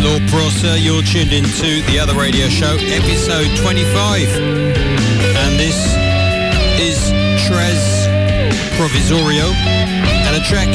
Laura Prosser. You're tuned into the other radio show, episode 25. And this is Tres Provisorio and a track,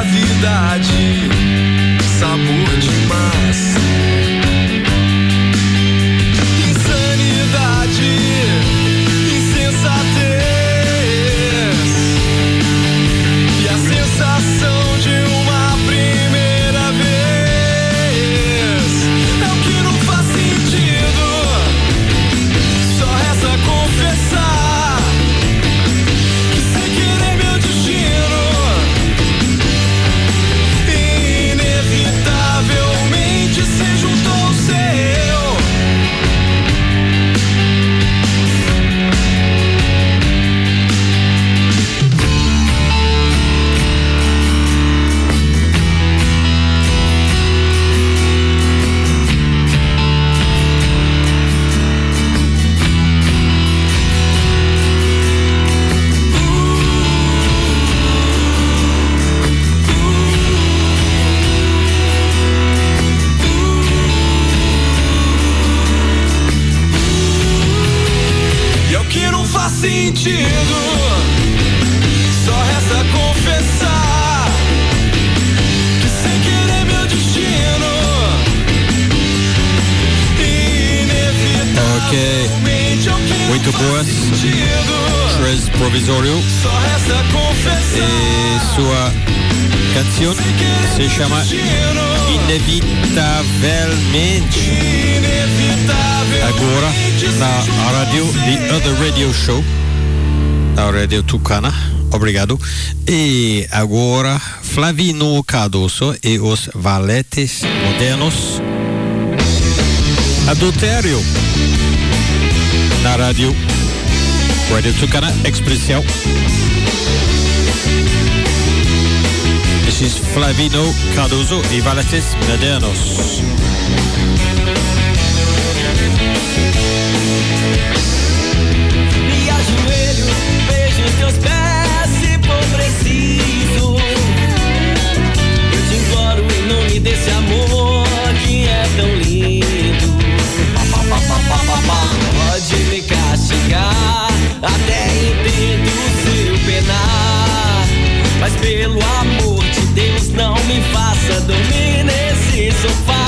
gravidade, sabor de massa. Inevitablemente. Tucana. Obrigado. E agora, Flavino Cardoso e os Valetes Modernos. Adultério. Na rádio. Rádio Tucana Expressão. This is Flavino Cardoso e Valetes Modernos. Pelo amor de Deus, não me faça dormir nesse sofá.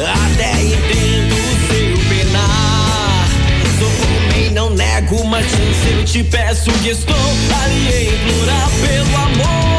Até entendo seu penar. Sou homem, não nego, mas eu te peço que estou ali a implorar pelo amor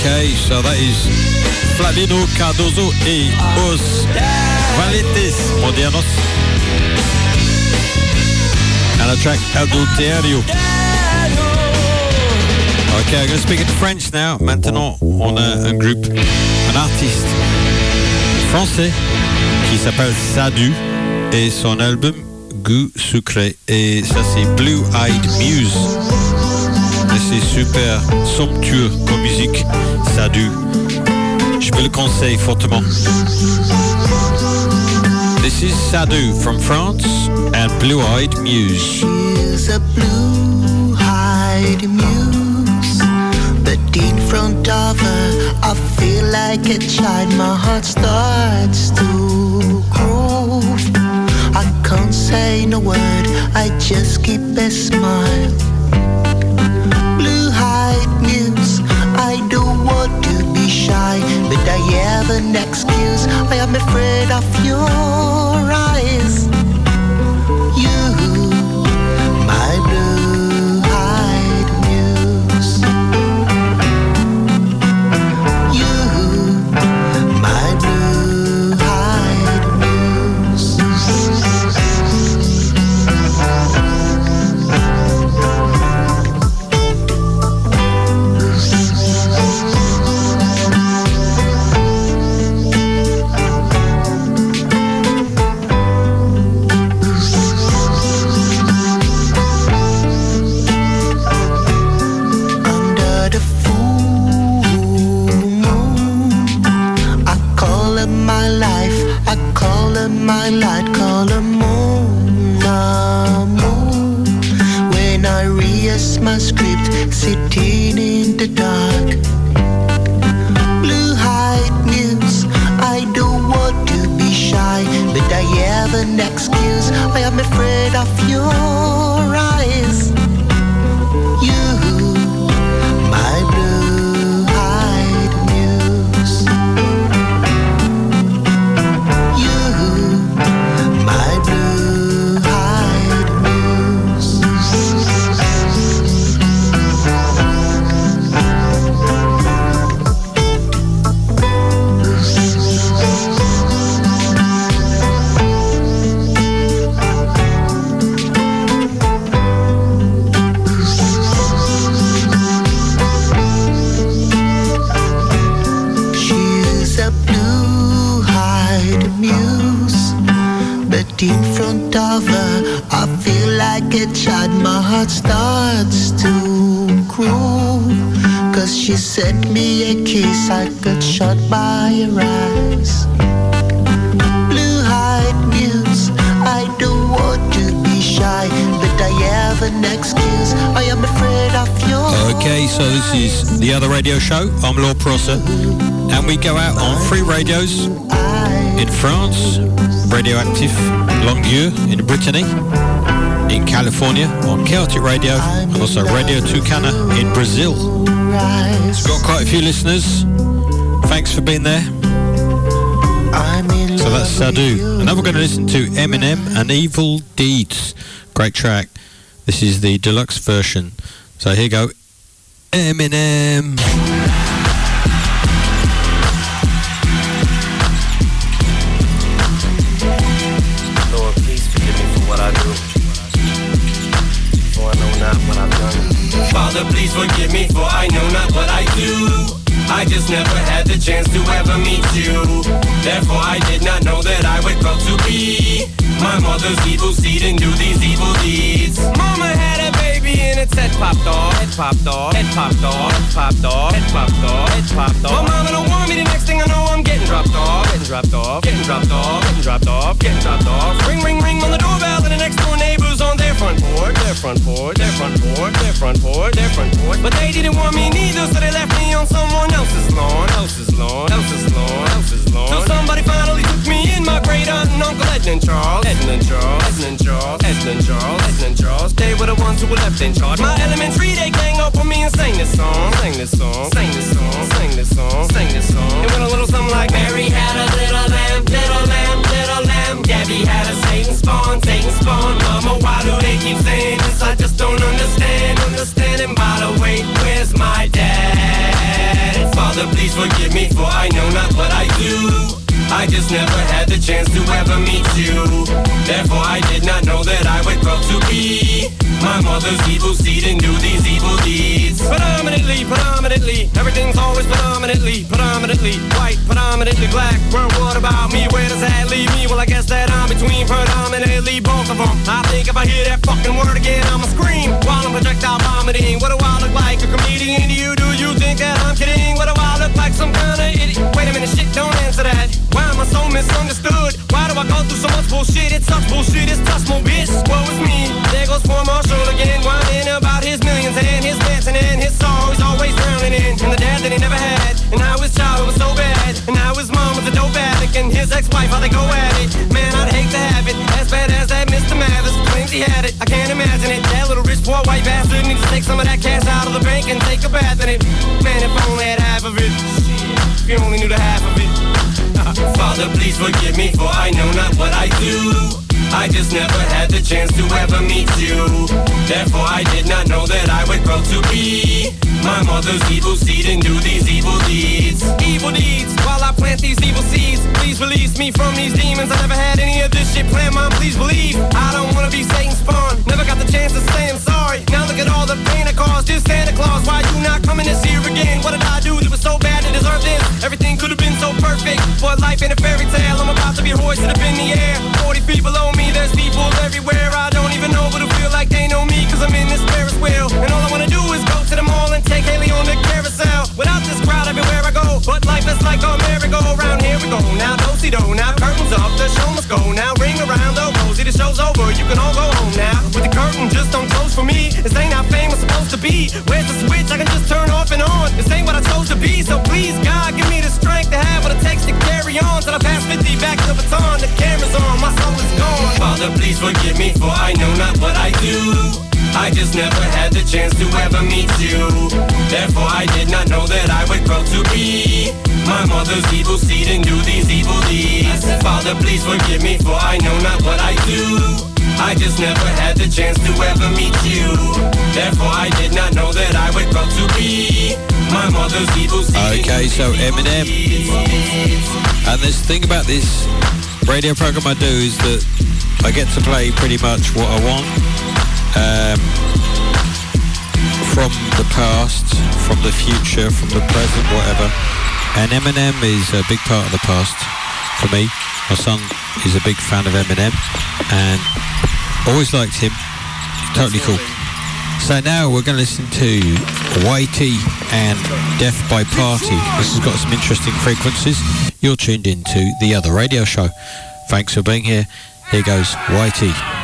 Okay, so that is Flavino Cardozo et Os Valetes Modernos. And the track Adulterio. Okay, I'm going to speak in French now. Maintenant, on a un groupe, un artiste français qui s'appelle Sadu et son album Goût sucré. Et ça, c'est Blue Eyed Muse. C'est super somptueux comme musique. Sadu. Je vous le conseille fortement. This is Sadu from France and Blue Eyed Muse. She's a blue-eyed muse, but in front of her, I feel like a child. My heart starts to groove. I can't say no word, I just keep a smile. An excuse. I am afraid of your front of her, I feel like a child. My heart starts to grow. Cause she sent me a kiss, I got shot by her eyes. Blue-eyed muse, I don't want to be shy, but I have an excuse. I am afraid of your Okay, so this is the other radio show. I'm Laura Prosser, and we go out on free radios in France, Radioactive, Longueur in Brittany, in California on Celtic Radio, and also Radio Tucana in Brazil. It's Got quite a few listeners. Thanks for being there. So that's Sadu. And now we're going to listen to Eminem and Evil Deeds. Great track. This is the deluxe version. So here you go. Eminem. Father, please forgive me for I know not what I do. I just never had the chance to ever meet you. Therefore, I did not know that I would grow to be my mother's evil seed and do these evil deeds. Mama had a baby and its head popped off. Head popped off. Head popped off. Head popped off. Head popped off. Head popped off. My mama don't want me. The next thing I know, I'm getting dropped off. Getting dropped off. Getting dropped off. Getting dropped off. Getting dropped off. Ring, ring, ring on the doorbell, and the next door neighbors on their front porch. Their front porch. Their front porch. Their front porch. Their front porch. But they didn't want me neither, so they left me on someone else's lawn. Else's lawn. Else's lawn. Else's lawn. Till somebody finally took me in. My great aunt and uncle Edmund Charles. Edmund Charles. Edmund Charles. Edmund Charles. Edmund Charles. They were the ones who were left in charge. My elementary, they gang up on me and. Sang this song. Sang this song. I just never had the chance to ever meet you. Therefore, I did not know that I would grow to be my mother's evil seed and do these evil deeds. Predominantly, predominantly, everything's always predominantly, predominantly white, predominantly black. Well, what about me? Where does that leave me? Well, I guess that I'm between predominantly both of them. I think if I hear that fucking word again, I'ma scream while I'm projectile vomiting. What do I look like? A comedian to you? Do you think that I'm kidding? What do I look like? Some kind of idiot? Wait a minute, shit, don't answer that. Why am I so misunderstood? Why do I go through so much bullshit? It sucks bullshit, it's tough, more bitch. Woe is me. There goes poor Marshall again, whining about his millions and his dancing and his song always drowning in. And the dad that he never had. And how his child was so bad. And how his mom was a dope addict. And his ex-wife, how they go at it. Man, I'd hate to have it. As bad as that Mr. Mathers claims he had it. I can't imagine it. That little rich poor white bastard needs to take some of that cash out of the bank and take a bath in it. Man, if only had half of it. You only knew the half of it. Father, please forgive me for I know not what I do. I just never had the chance to ever meet you. Therefore, I did not know that I would grow to be my mother's evil seed and do these evil deeds. Evil deeds, while I plant these evil seeds. Please release me from these demons. I never had any of this shit planned, mom. Please believe. I don't wanna be Satan's spawn. Never got the chance to say I'm sorry. Now look at all the pain I caused. This Santa Claus, why you not coming this year again? What did I do that was so bad to deserve this? Everything could have been so perfect. But life ain't a fairy tale. I'm about to be hoisted up in the air. 40 feet below me, there's people everywhere. I don't even know, but I feel like they know me, cause I'm in this Ferris wheel. And all I wanna do is go to the mall and take Hailie on the carousel. Without this crowd everywhere I go. But life is like a merry-go-round. Here we go. Now, do-si-do. Now, curtains up. The show must go. Now, ring around the rosy. The show's over. You can all go This ain't how fame was supposed to be. Where's the switch? I can just turn off and on. This ain't what I chose to be. So please, God, give me the strength to have what it takes to carry on. Till I pass 50 back to the baton. The camera's on. My soul is gone. Father, please forgive me for I know not what I do. I just never had the chance to ever meet you. Therefore, I did not know that I would grow to be my mother's evil seed and do these evil deeds. Father, please forgive me for I know not what I do. I just never had the chance to ever meet you. Therefore, I did not know that I would grow to be my mother's evil seed. Okay, so Eminem. And this thing about this radio program I do is that I get to play pretty much what I want. Um, from the past, from the future, from the present, whatever. And Eminem is a big part of the past for me. My son is a big fan of Eminem and always liked him. Totally cool. So now we're going to listen to YT and Death by Party. This has got some interesting frequencies. You're tuned into the other radio show. Thanks for being here. Here goes YT.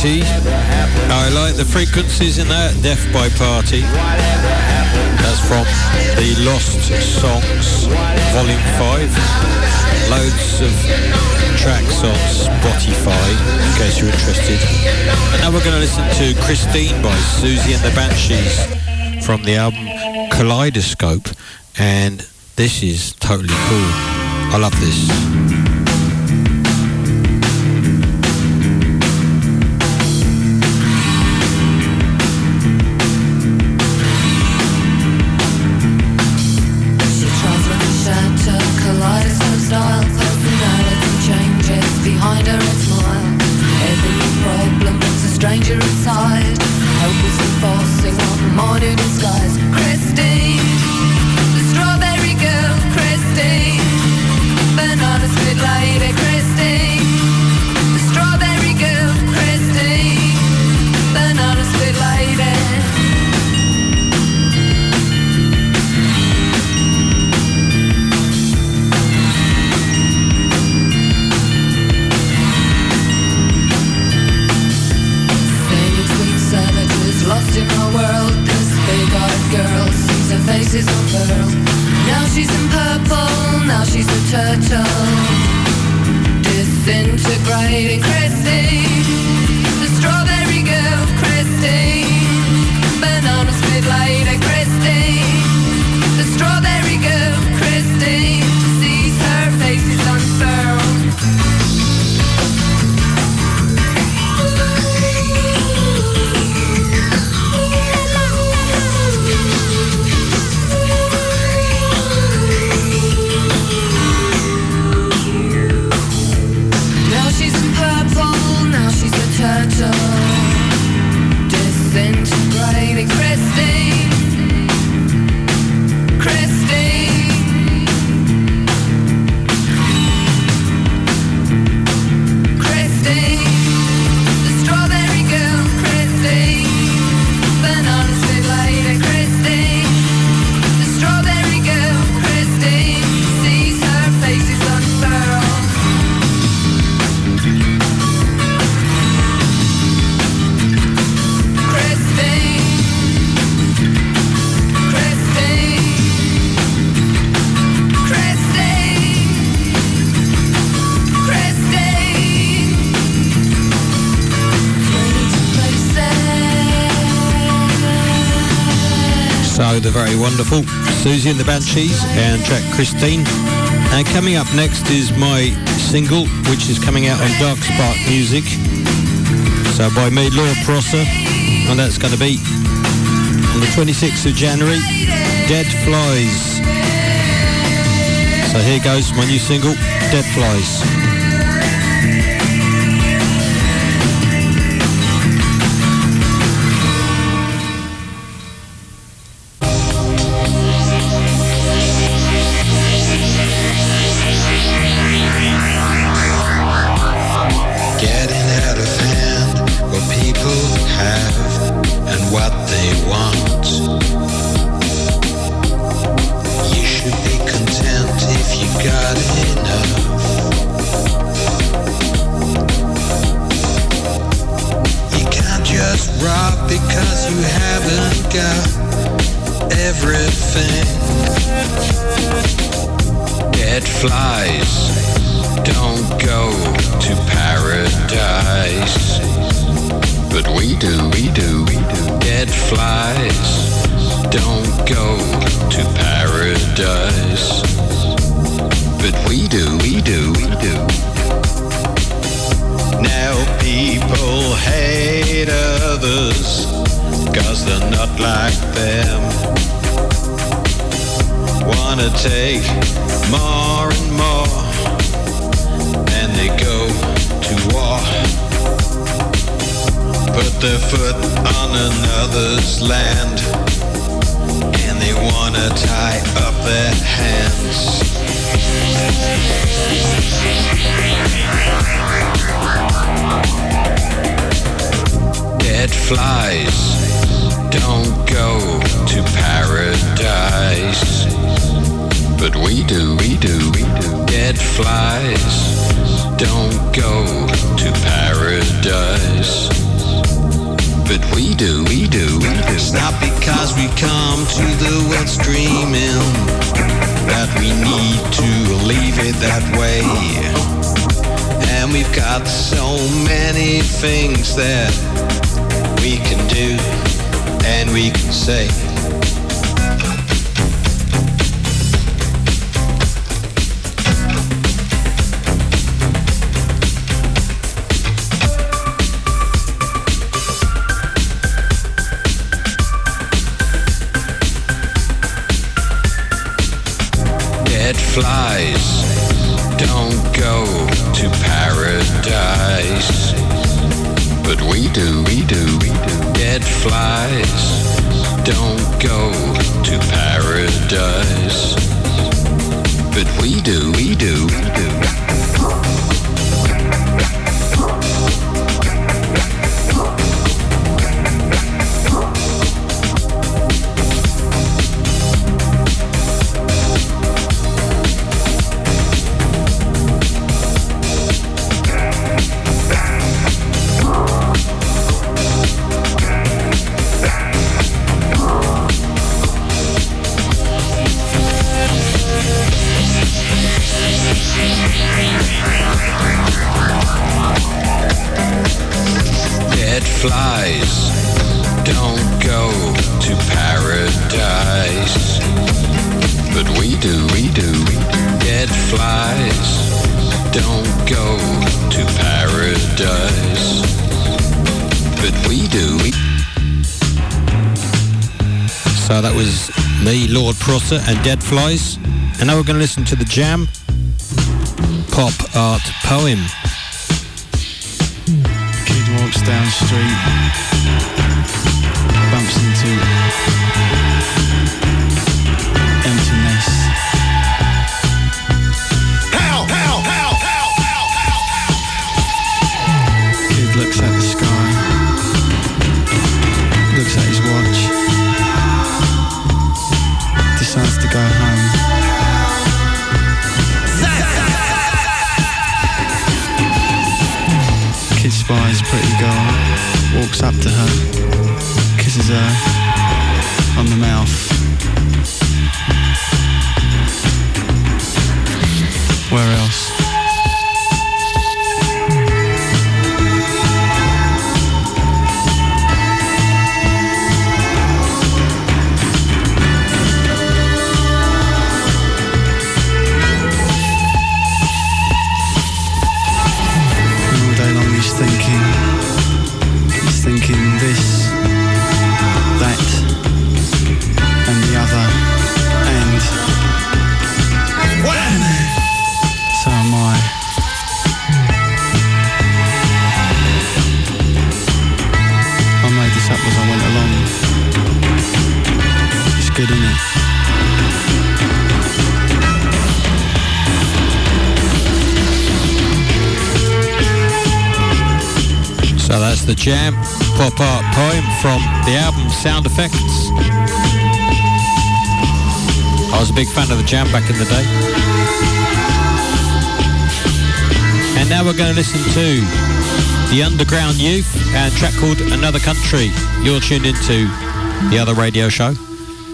YT. I like the frequencies in that. Death by Party. That's from the Lost Songs Volume 5. Loads of tracks on Spotify, in case you're interested. And now we're going to listen to Christine by Siouxsie and the Banshees from the album Kaleidoscope. And this is totally cool. I love this. light. Wonderful. Siouxsie and the Banshees and track Christine. And coming up next is my single, which is coming out on Dark Spark Music. So by me, Laura Prosser. And that's going to be on the 26th of January, Dead Flies. So here goes my new single, Dead Flies. We can do and we can say. Dead flies don't go to paradise. But we do, we do, Dead flies don't go to paradise. But we do, we do, we do. Prosser, and Dead Flies. And now we're going to listen to the Jam Pop Art Poem. Kid walks down street, bumps into big fan of the Jam back in the day. And now we're going to listen to the Underground Youth and track called Another Country. You're tuned into the other radio show.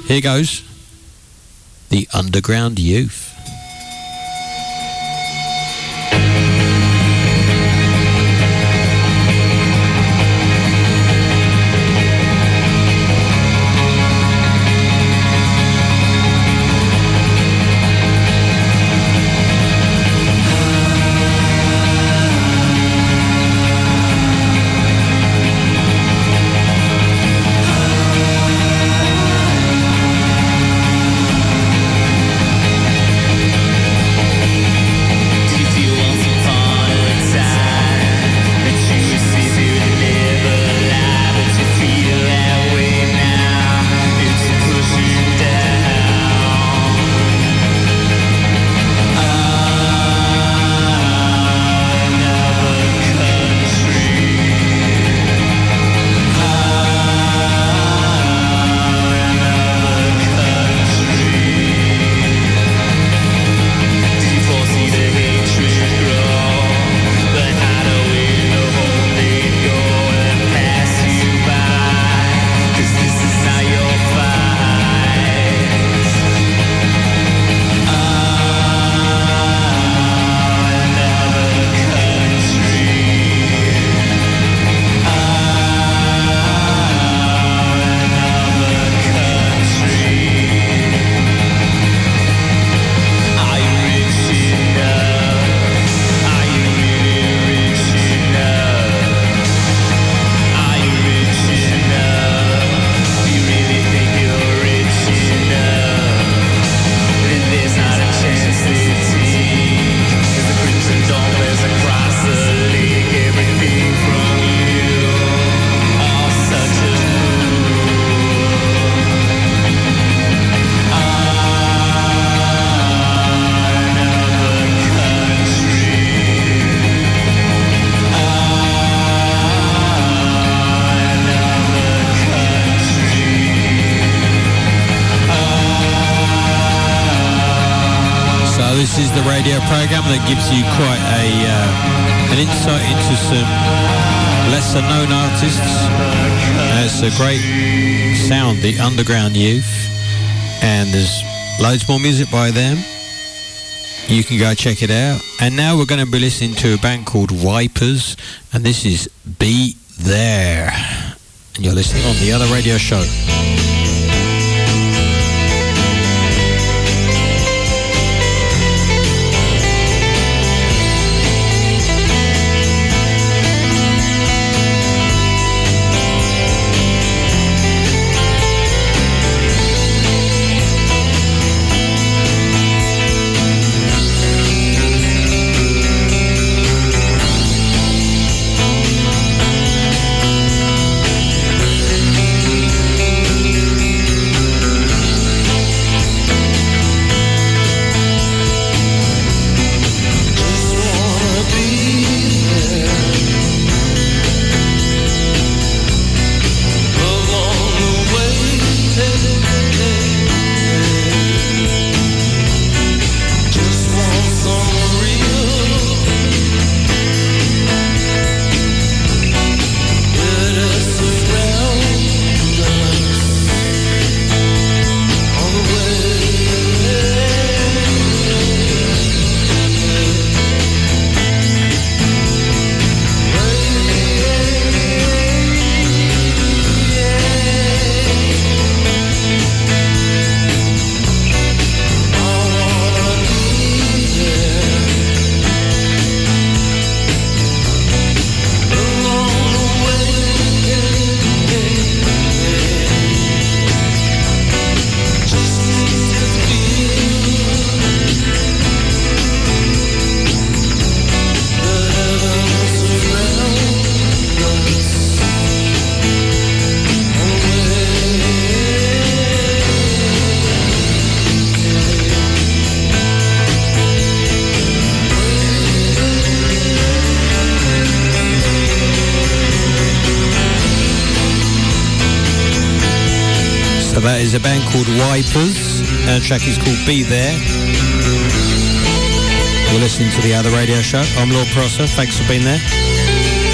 Here goes the Underground Youth. Radio program that gives you quite a uh, an insight into some lesser known artists. Uh, it's a great sound, the Underground Youth, and there's loads more music by them. You can go check it out. And now we're going to be listening to a band called Wipers, and this is Be There. And you're listening on the other radio show. Band called Wipers. And the track is called Be There. You're listening to the other radio show. I'm Laura Prosser. Thanks for being there.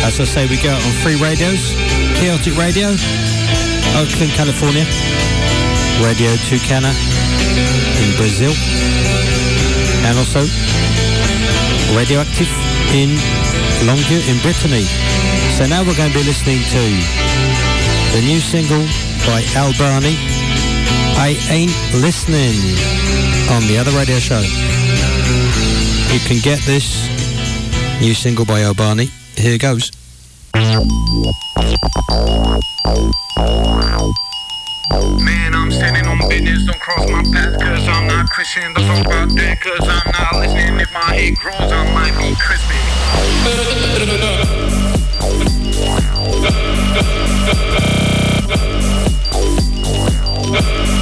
As I say, we go on three radios. Chaotic Radio, Oakland, California. Radio Tucana in Brazil. And also Radioactive in Longview in Brittany. So now we're going to be listening to the new single by Albani I Ain't Listening on the other radio show. You can get this new single by Albani. Here goes. Man, I'm standing on business, don't cross my path Cause I'm not Christian, don't talk about that Cause I'm not listening, if my head grows I might be crispy on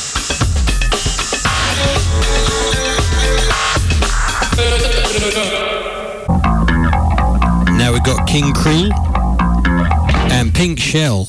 King Cruel and Pink Shell.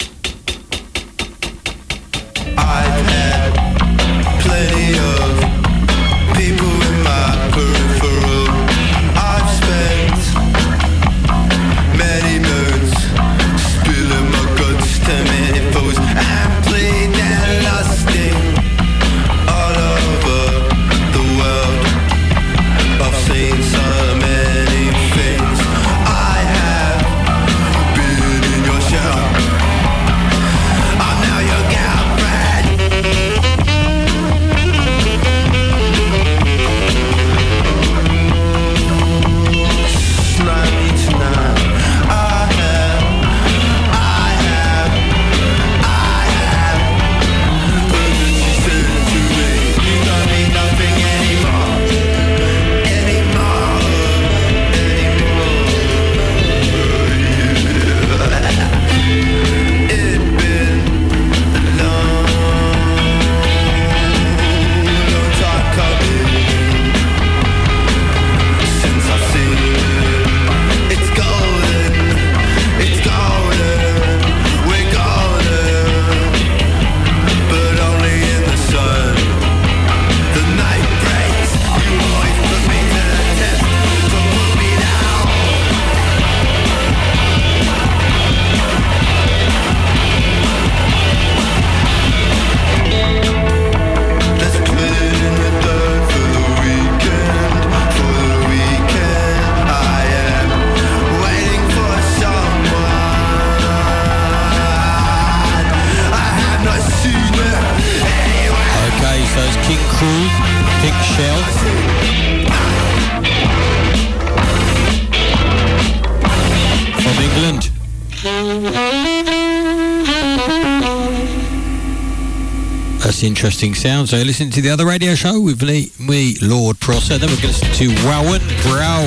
interesting sound. So listen to the other radio show with me, me Laura Prosser. Then we're going to listen to Wowen Brow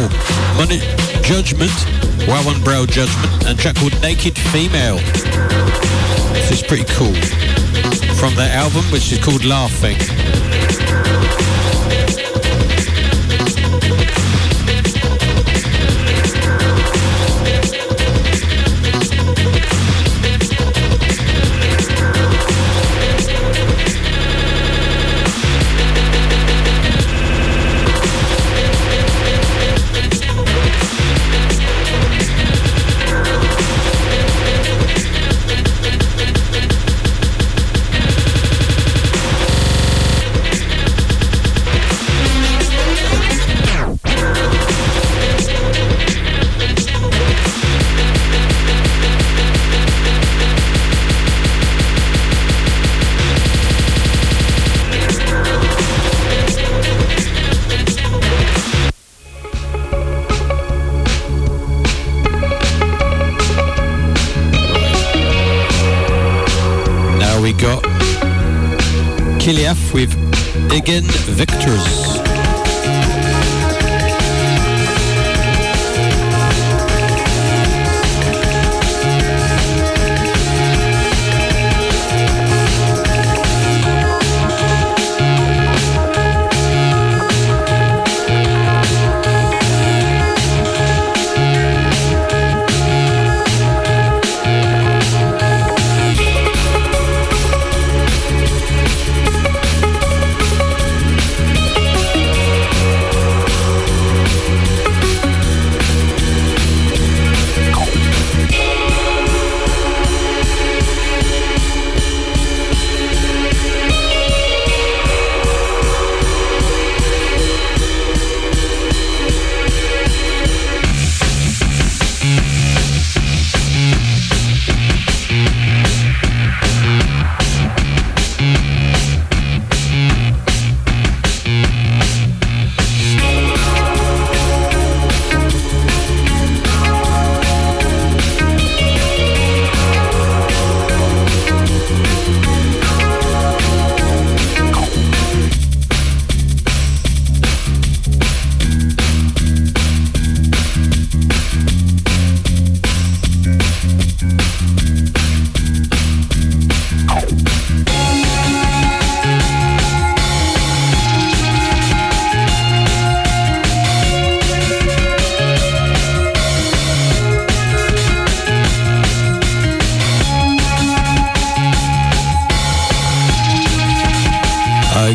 Money Judgment, Wowen Brow Judgment, and track called Naked Female. This is pretty cool. From their album, which is called Laughing. Kelly with Again victors.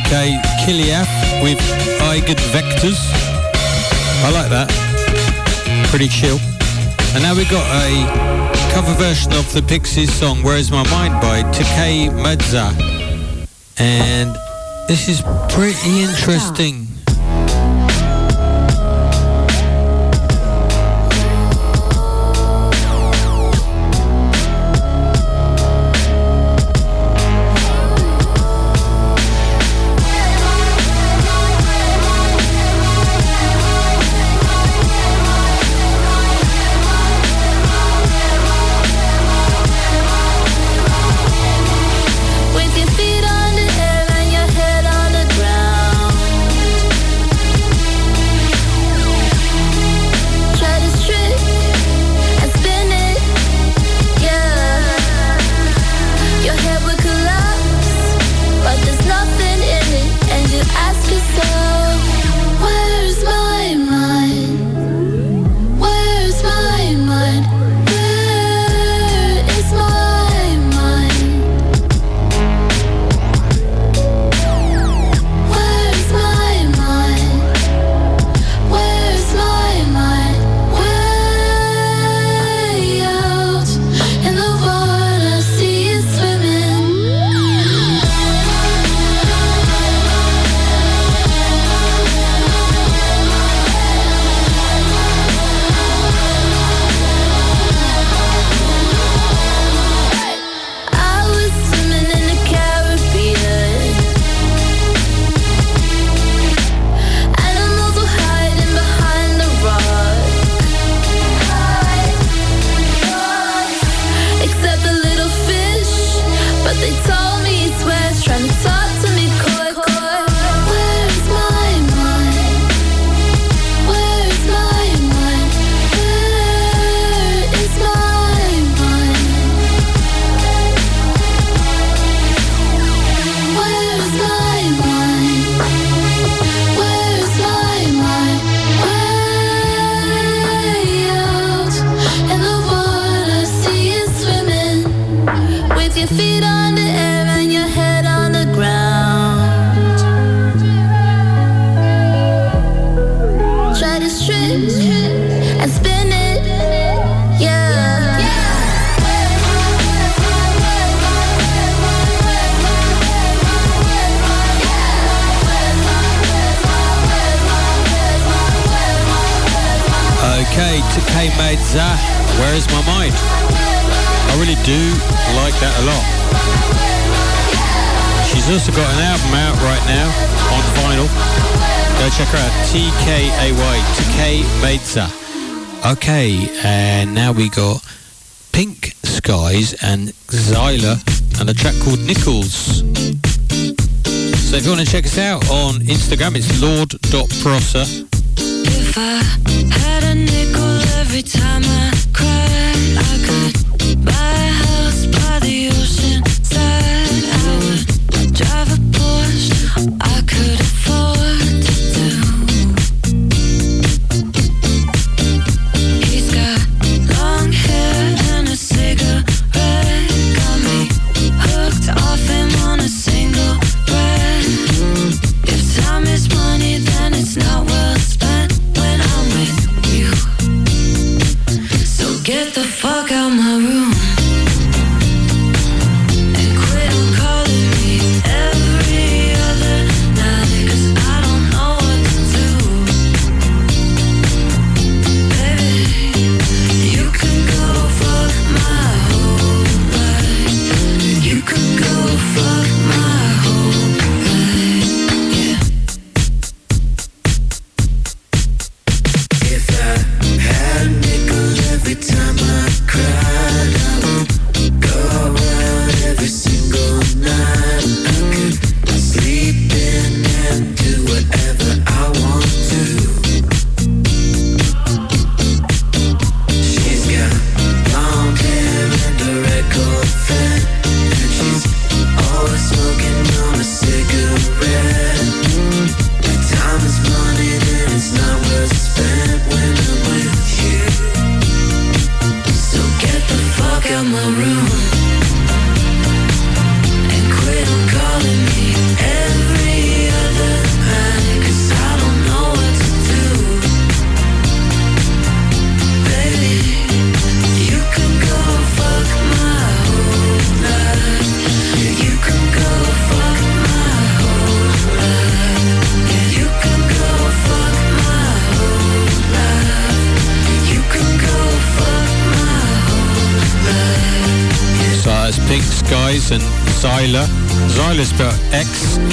Okay, Kiliaf with Eigenvectors. I like that. Pretty chill. And now we've got a cover version of the Pixies song Where's My Mind by Takei Madza. And this is pretty interesting. Instagram, it's lord.prosser. If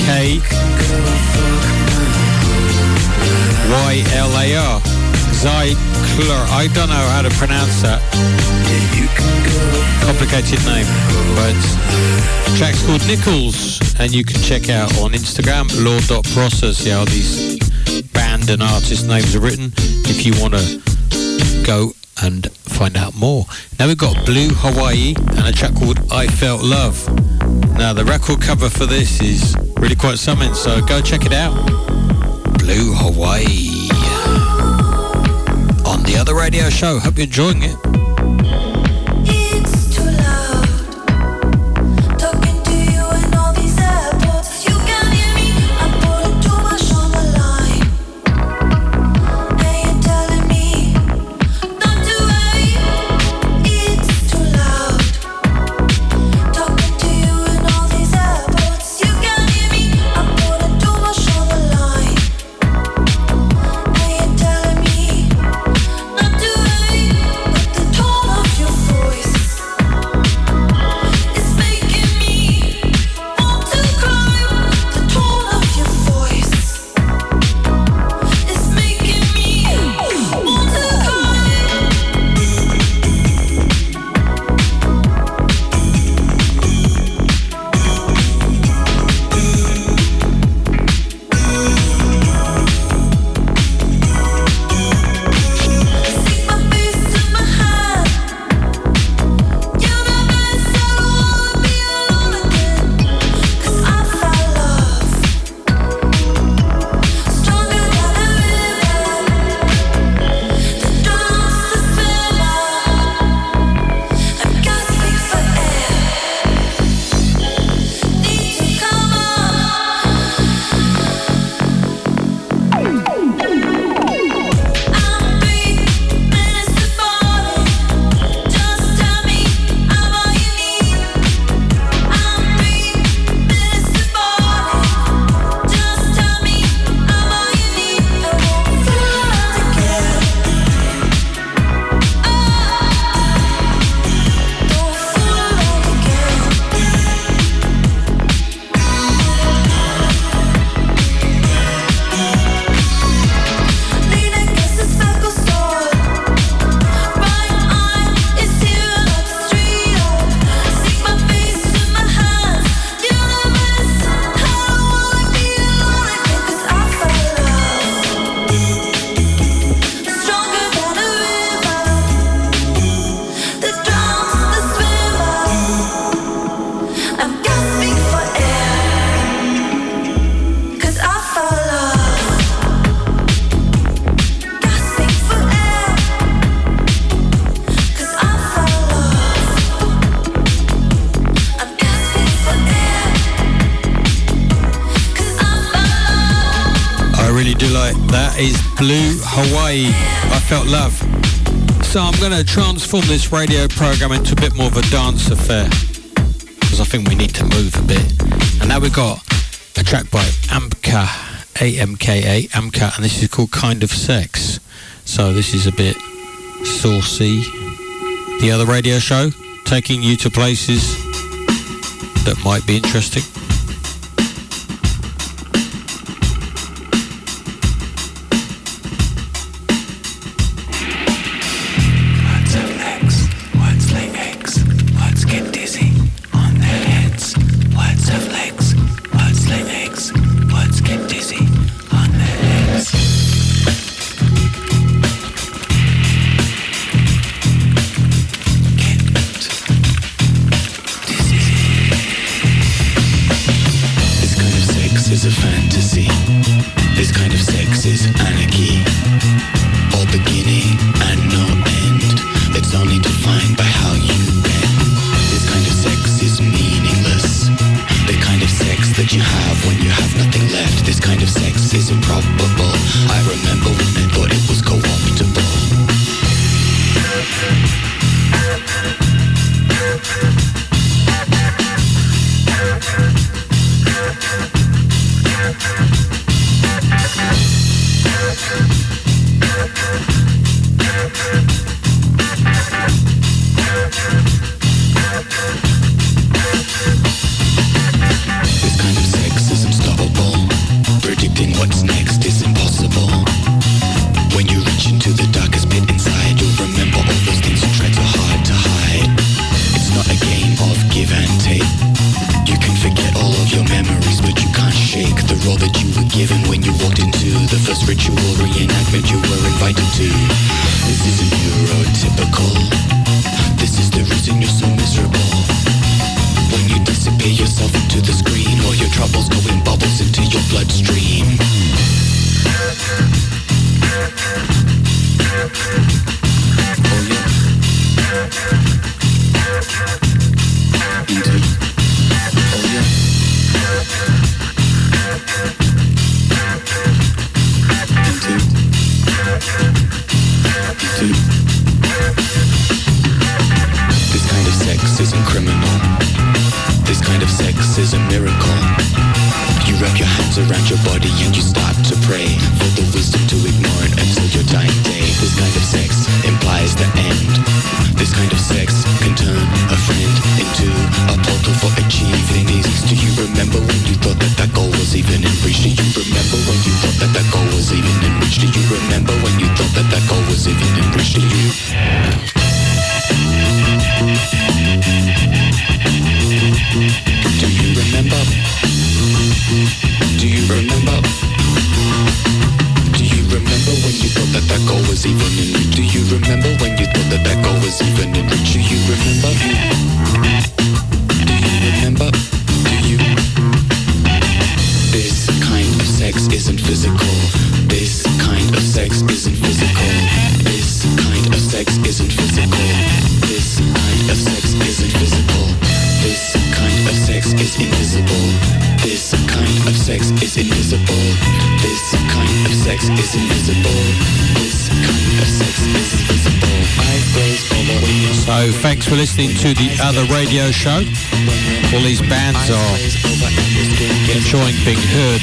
cake. K Y L A R. Zyklor. I don't know how to pronounce that. Complicated name. But track's called Nichols and you can check out on Instagram lord.process how these band and artist names are written if you want to go and find out more. Now we've got Blue Hawaii and a track called I Felt Love. Now, the record cover for this is really quite something, so go check it out. Blue Hawaii. On the other radio show. Hope you're enjoying it. going to transform this radio program into a bit more of a dance affair because I think we need to move a bit. And now we've got a track by Amka, A-M-K-A, Amka, and this is called Kind of Sex. So this is a bit saucy. The other radio show taking you to places that might be interesting.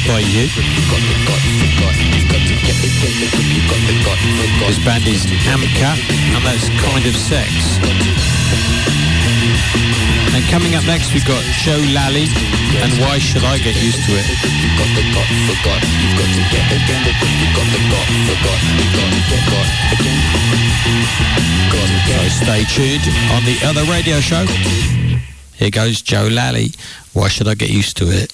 Boyer. This band is Amka, and that's Kind of Sex. And coming up next, we've got Joe Lally, and Why Should I Get Used to It? So stay tuned on the other radio show. Here goes Joe Lally. Why should I get used to it?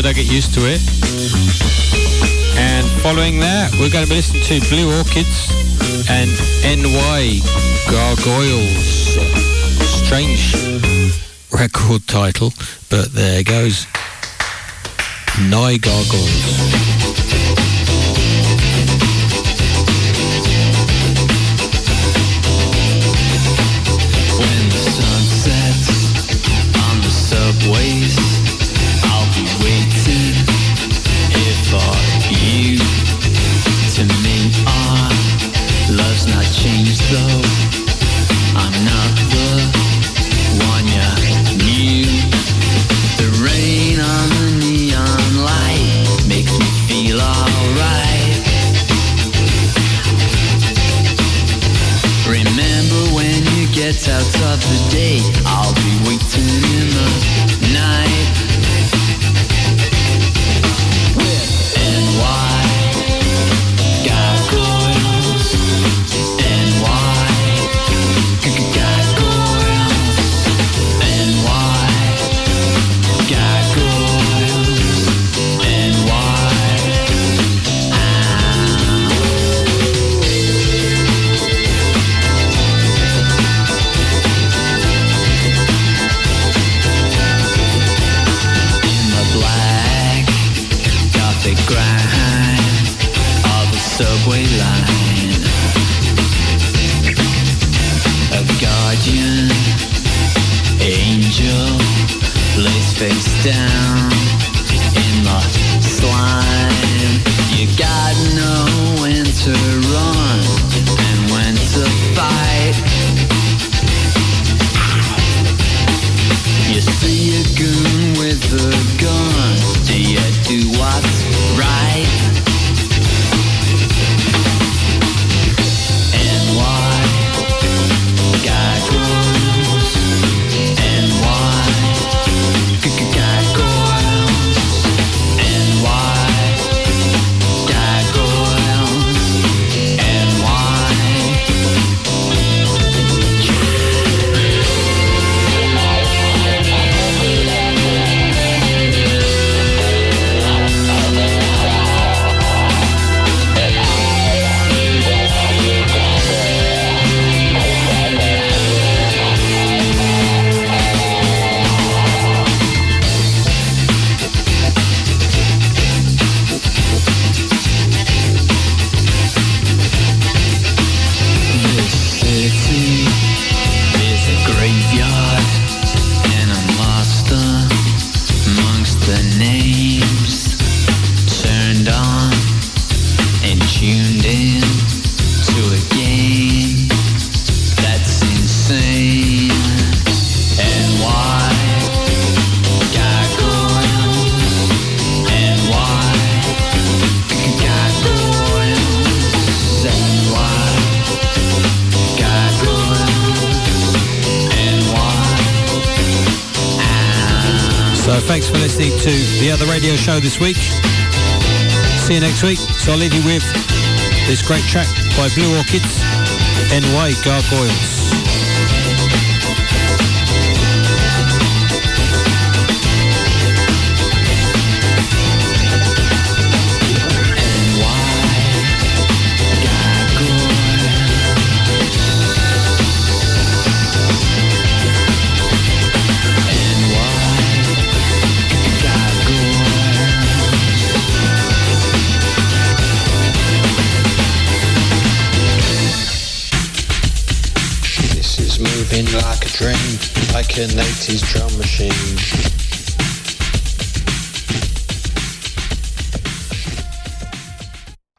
should I get used to it? And following that, we're going to be listening to Blue Orchids and NY Gargoyles. Strange record title, but there goes. NY Gargoyles. change the radio show this week. See you next week. So I'll leave you with this great track by Blue Orchids, NY Gargoyles. drink like an 80s drum machine.